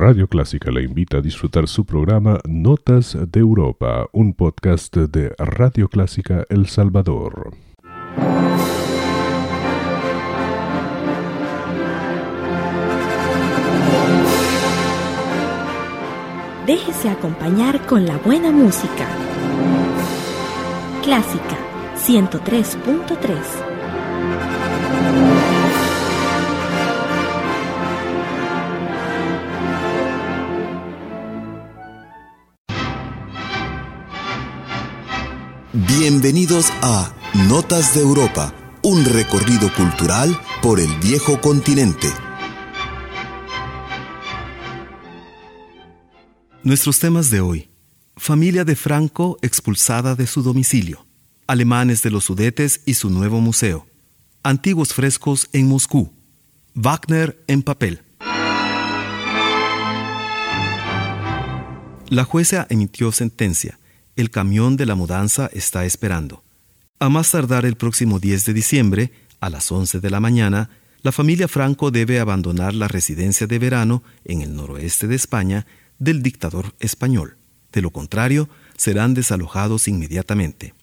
Radio Clásica le invita a disfrutar su programa Notas de Europa, un podcast de Radio Clásica El Salvador. Déjese acompañar con la buena música. Clásica 103.3 Bienvenidos a Notas de Europa, un recorrido cultural por el viejo continente. Nuestros temas de hoy. Familia de Franco expulsada de su domicilio. Alemanes de los Sudetes y su nuevo museo. Antiguos frescos en Moscú. Wagner en papel. La jueza emitió sentencia el camión de la mudanza está esperando. A más tardar el próximo 10 de diciembre, a las 11 de la mañana, la familia Franco debe abandonar la residencia de verano en el noroeste de España del dictador español. De lo contrario, serán desalojados inmediatamente.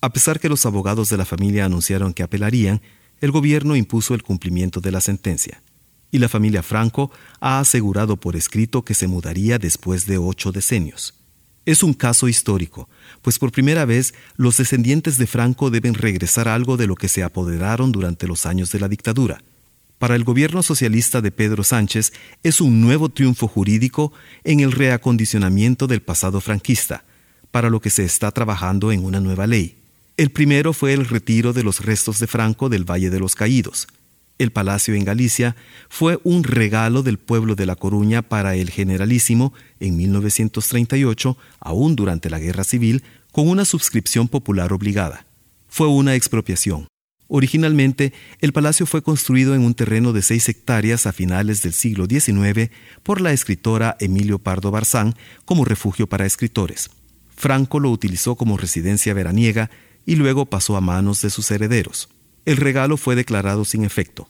A pesar que los abogados de la familia anunciaron que apelarían, el gobierno impuso el cumplimiento de la sentencia. Y la familia Franco ha asegurado por escrito que se mudaría después de ocho decenios. Es un caso histórico, pues por primera vez los descendientes de Franco deben regresar algo de lo que se apoderaron durante los años de la dictadura. Para el gobierno socialista de Pedro Sánchez es un nuevo triunfo jurídico en el reacondicionamiento del pasado franquista, para lo que se está trabajando en una nueva ley. El primero fue el retiro de los restos de Franco del Valle de los Caídos, el palacio en Galicia fue un regalo del pueblo de La Coruña para el generalísimo en 1938, aún durante la Guerra Civil, con una suscripción popular obligada. Fue una expropiación. Originalmente, el palacio fue construido en un terreno de seis hectáreas a finales del siglo XIX por la escritora Emilio Pardo Barzán como refugio para escritores. Franco lo utilizó como residencia veraniega y luego pasó a manos de sus herederos el regalo fue declarado sin efecto.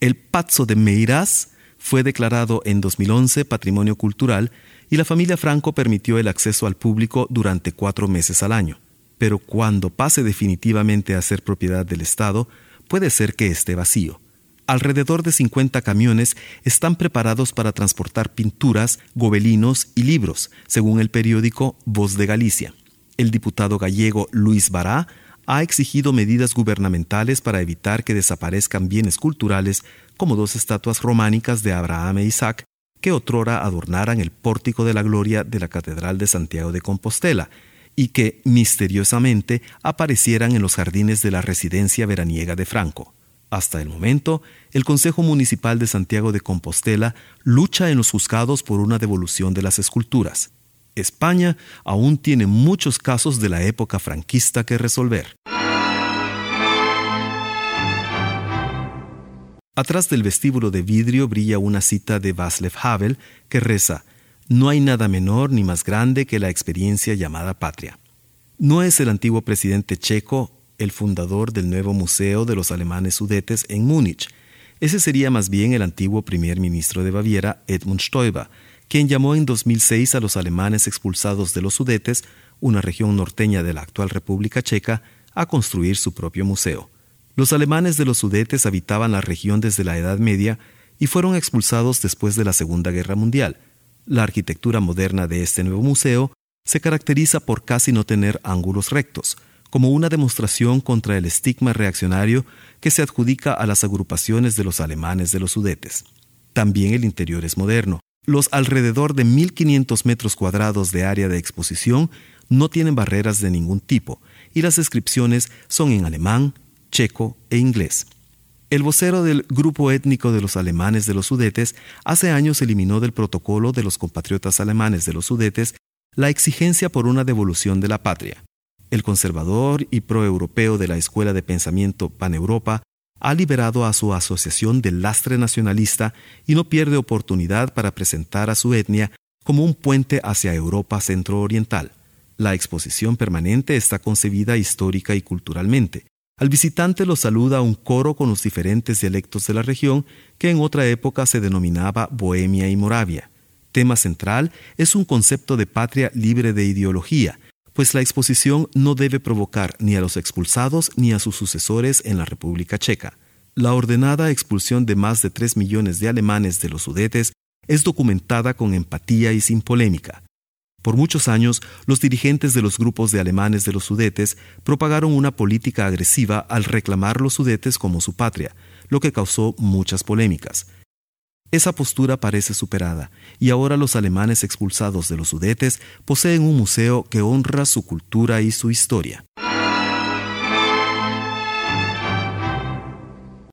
El Pazzo de Meirás fue declarado en 2011 Patrimonio Cultural y la familia Franco permitió el acceso al público durante cuatro meses al año. Pero cuando pase definitivamente a ser propiedad del Estado, puede ser que esté vacío. Alrededor de 50 camiones están preparados para transportar pinturas, gobelinos y libros, según el periódico Voz de Galicia. El diputado gallego Luis Bará ha exigido medidas gubernamentales para evitar que desaparezcan bienes culturales como dos estatuas románicas de Abraham e Isaac que otrora adornaran el pórtico de la gloria de la Catedral de Santiago de Compostela y que misteriosamente aparecieran en los jardines de la residencia veraniega de Franco. Hasta el momento, el Consejo Municipal de Santiago de Compostela lucha en los juzgados por una devolución de las esculturas. España aún tiene muchos casos de la época franquista que resolver. Atrás del vestíbulo de vidrio brilla una cita de Václav Havel que reza: No hay nada menor ni más grande que la experiencia llamada patria. No es el antiguo presidente checo el fundador del nuevo Museo de los Alemanes Sudetes en Múnich. Ese sería más bien el antiguo primer ministro de Baviera, Edmund Stoiber, quien llamó en 2006 a los alemanes expulsados de los Sudetes, una región norteña de la actual República Checa, a construir su propio museo. Los alemanes de los Sudetes habitaban la región desde la Edad Media y fueron expulsados después de la Segunda Guerra Mundial. La arquitectura moderna de este nuevo museo se caracteriza por casi no tener ángulos rectos, como una demostración contra el estigma reaccionario que se adjudica a las agrupaciones de los alemanes de los Sudetes. También el interior es moderno, los alrededor de 1.500 metros cuadrados de área de exposición no tienen barreras de ningún tipo y las descripciones son en alemán, checo e inglés. El vocero del grupo étnico de los alemanes de los Sudetes hace años eliminó del protocolo de los compatriotas alemanes de los Sudetes la exigencia por una devolución de la patria. El conservador y proeuropeo de la Escuela de Pensamiento Paneuropa ha liberado a su asociación del lastre nacionalista y no pierde oportunidad para presentar a su etnia como un puente hacia Europa centro-oriental. La exposición permanente está concebida histórica y culturalmente. Al visitante lo saluda un coro con los diferentes dialectos de la región que en otra época se denominaba Bohemia y Moravia. tema central es un concepto de patria libre de ideología, pues la exposición no debe provocar ni a los expulsados ni a sus sucesores en la República Checa. La ordenada expulsión de más de 3 millones de alemanes de los Sudetes es documentada con empatía y sin polémica. Por muchos años, los dirigentes de los grupos de alemanes de los Sudetes propagaron una política agresiva al reclamar los Sudetes como su patria, lo que causó muchas polémicas. Esa postura parece superada, y ahora los alemanes expulsados de los Sudetes poseen un museo que honra su cultura y su historia.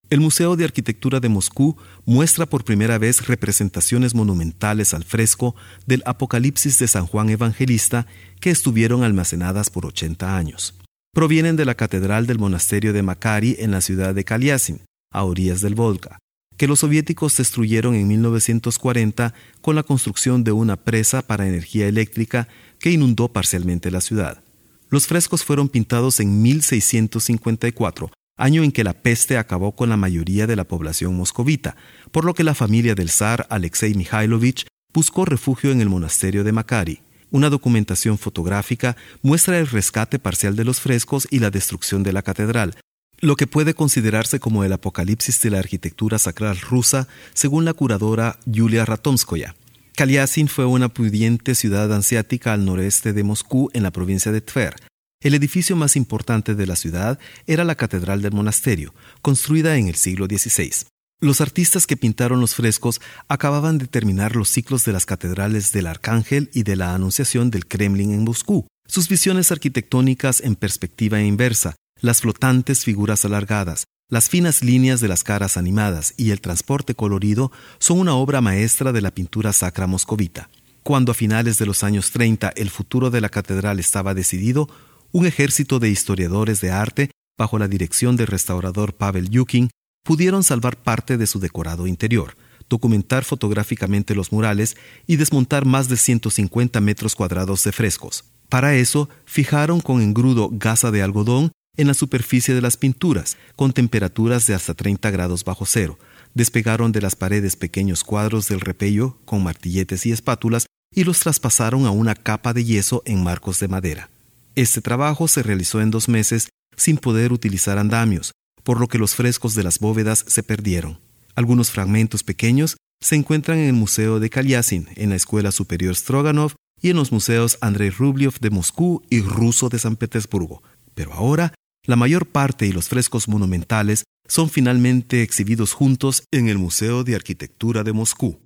El Museo de Arquitectura de Moscú muestra por primera vez representaciones monumentales al fresco del Apocalipsis de San Juan Evangelista que estuvieron almacenadas por 80 años. Provienen de la Catedral del Monasterio de Makari en la ciudad de Kaliasin, a orillas del Volga, que los soviéticos destruyeron en 1940 con la construcción de una presa para energía eléctrica que inundó parcialmente la ciudad. Los frescos fueron pintados en 1654 año en que la peste acabó con la mayoría de la población moscovita, por lo que la familia del zar Alexei Mikhailovich buscó refugio en el monasterio de Makari. Una documentación fotográfica muestra el rescate parcial de los frescos y la destrucción de la catedral, lo que puede considerarse como el apocalipsis de la arquitectura sacral rusa, según la curadora Yulia Ratomskoya. Kaliasin fue una pudiente ciudad asiática al noreste de Moscú en la provincia de Tver, el edificio más importante de la ciudad era la Catedral del Monasterio, construida en el siglo XVI. Los artistas que pintaron los frescos acababan de terminar los ciclos de las catedrales del Arcángel y de la Anunciación del Kremlin en Moscú. Sus visiones arquitectónicas en perspectiva inversa, las flotantes figuras alargadas, las finas líneas de las caras animadas y el transporte colorido son una obra maestra de la pintura sacra moscovita. Cuando a finales de los años 30 el futuro de la catedral estaba decidido, un ejército de historiadores de arte, bajo la dirección del restaurador Pavel Yukin, pudieron salvar parte de su decorado interior, documentar fotográficamente los murales y desmontar más de 150 metros cuadrados de frescos. Para eso, fijaron con engrudo gasa de algodón en la superficie de las pinturas, con temperaturas de hasta 30 grados bajo cero. Despegaron de las paredes pequeños cuadros del repello con martilletes y espátulas y los traspasaron a una capa de yeso en marcos de madera. Este trabajo se realizó en dos meses sin poder utilizar andamios, por lo que los frescos de las bóvedas se perdieron. Algunos fragmentos pequeños se encuentran en el Museo de Kalyasin, en la Escuela Superior Stroganov y en los museos Andrei Rublev de Moscú y Ruso de San Petersburgo. Pero ahora, la mayor parte y los frescos monumentales son finalmente exhibidos juntos en el Museo de Arquitectura de Moscú.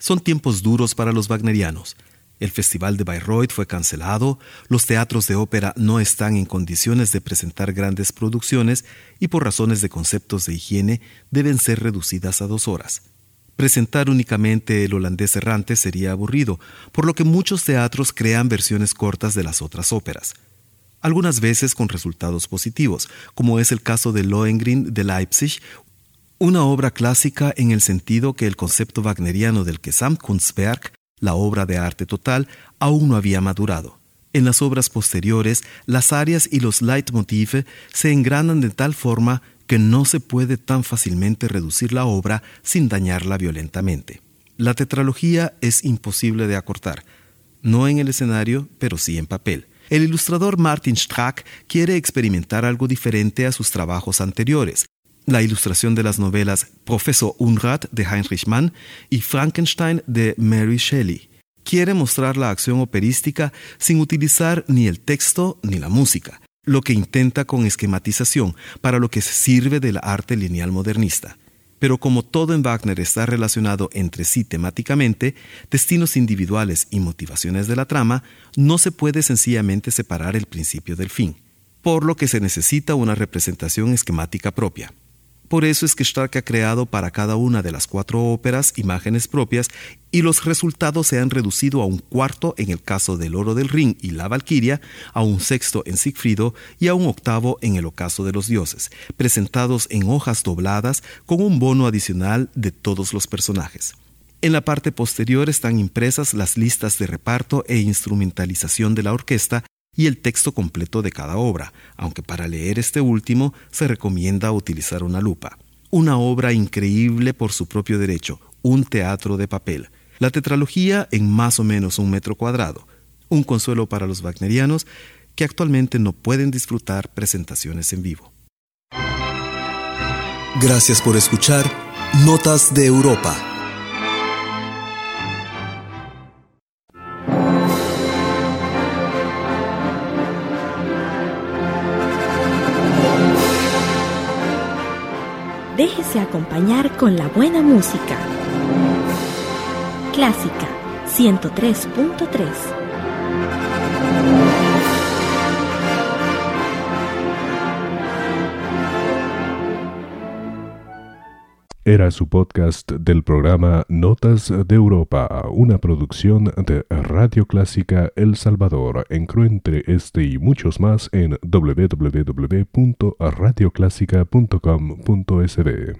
Son tiempos duros para los wagnerianos. El Festival de Bayreuth fue cancelado, los teatros de ópera no están en condiciones de presentar grandes producciones y por razones de conceptos de higiene deben ser reducidas a dos horas. Presentar únicamente el holandés errante sería aburrido, por lo que muchos teatros crean versiones cortas de las otras óperas. Algunas veces con resultados positivos, como es el caso de Lohengrin de Leipzig, una obra clásica en el sentido que el concepto wagneriano del Gesamtkunstwerk, la obra de arte total, aún no había madurado. En las obras posteriores, las áreas y los leitmotiv se engranan de tal forma que no se puede tan fácilmente reducir la obra sin dañarla violentamente. La tetralogía es imposible de acortar, no en el escenario, pero sí en papel. El ilustrador Martin Strack quiere experimentar algo diferente a sus trabajos anteriores, la ilustración de las novelas Profesor Unrat de Heinrich Mann y Frankenstein de Mary Shelley. Quiere mostrar la acción operística sin utilizar ni el texto ni la música, lo que intenta con esquematización, para lo que se sirve del arte lineal modernista. Pero como todo en Wagner está relacionado entre sí temáticamente, destinos individuales y motivaciones de la trama, no se puede sencillamente separar el principio del fin, por lo que se necesita una representación esquemática propia. Por eso es que Stark ha creado para cada una de las cuatro óperas imágenes propias y los resultados se han reducido a un cuarto en el caso del Oro del Ring y la Valquiria, a un sexto en Siegfriedo y a un octavo en el Ocaso de los Dioses, presentados en hojas dobladas con un bono adicional de todos los personajes. En la parte posterior están impresas las listas de reparto e instrumentalización de la orquesta y el texto completo de cada obra, aunque para leer este último se recomienda utilizar una lupa. una obra increíble por su propio derecho, un teatro de papel. La tetralogía en más o menos un metro cuadrado, un consuelo para los wagnerianos que actualmente no pueden disfrutar presentaciones en vivo. Gracias por escuchar Notas de Europa. Acompañar con la buena música. Clásica 103.3 Era su podcast del programa Notas de Europa, una producción de Radio Clásica El Salvador. Encuentre este y muchos más en www.radioclásica.com.sb.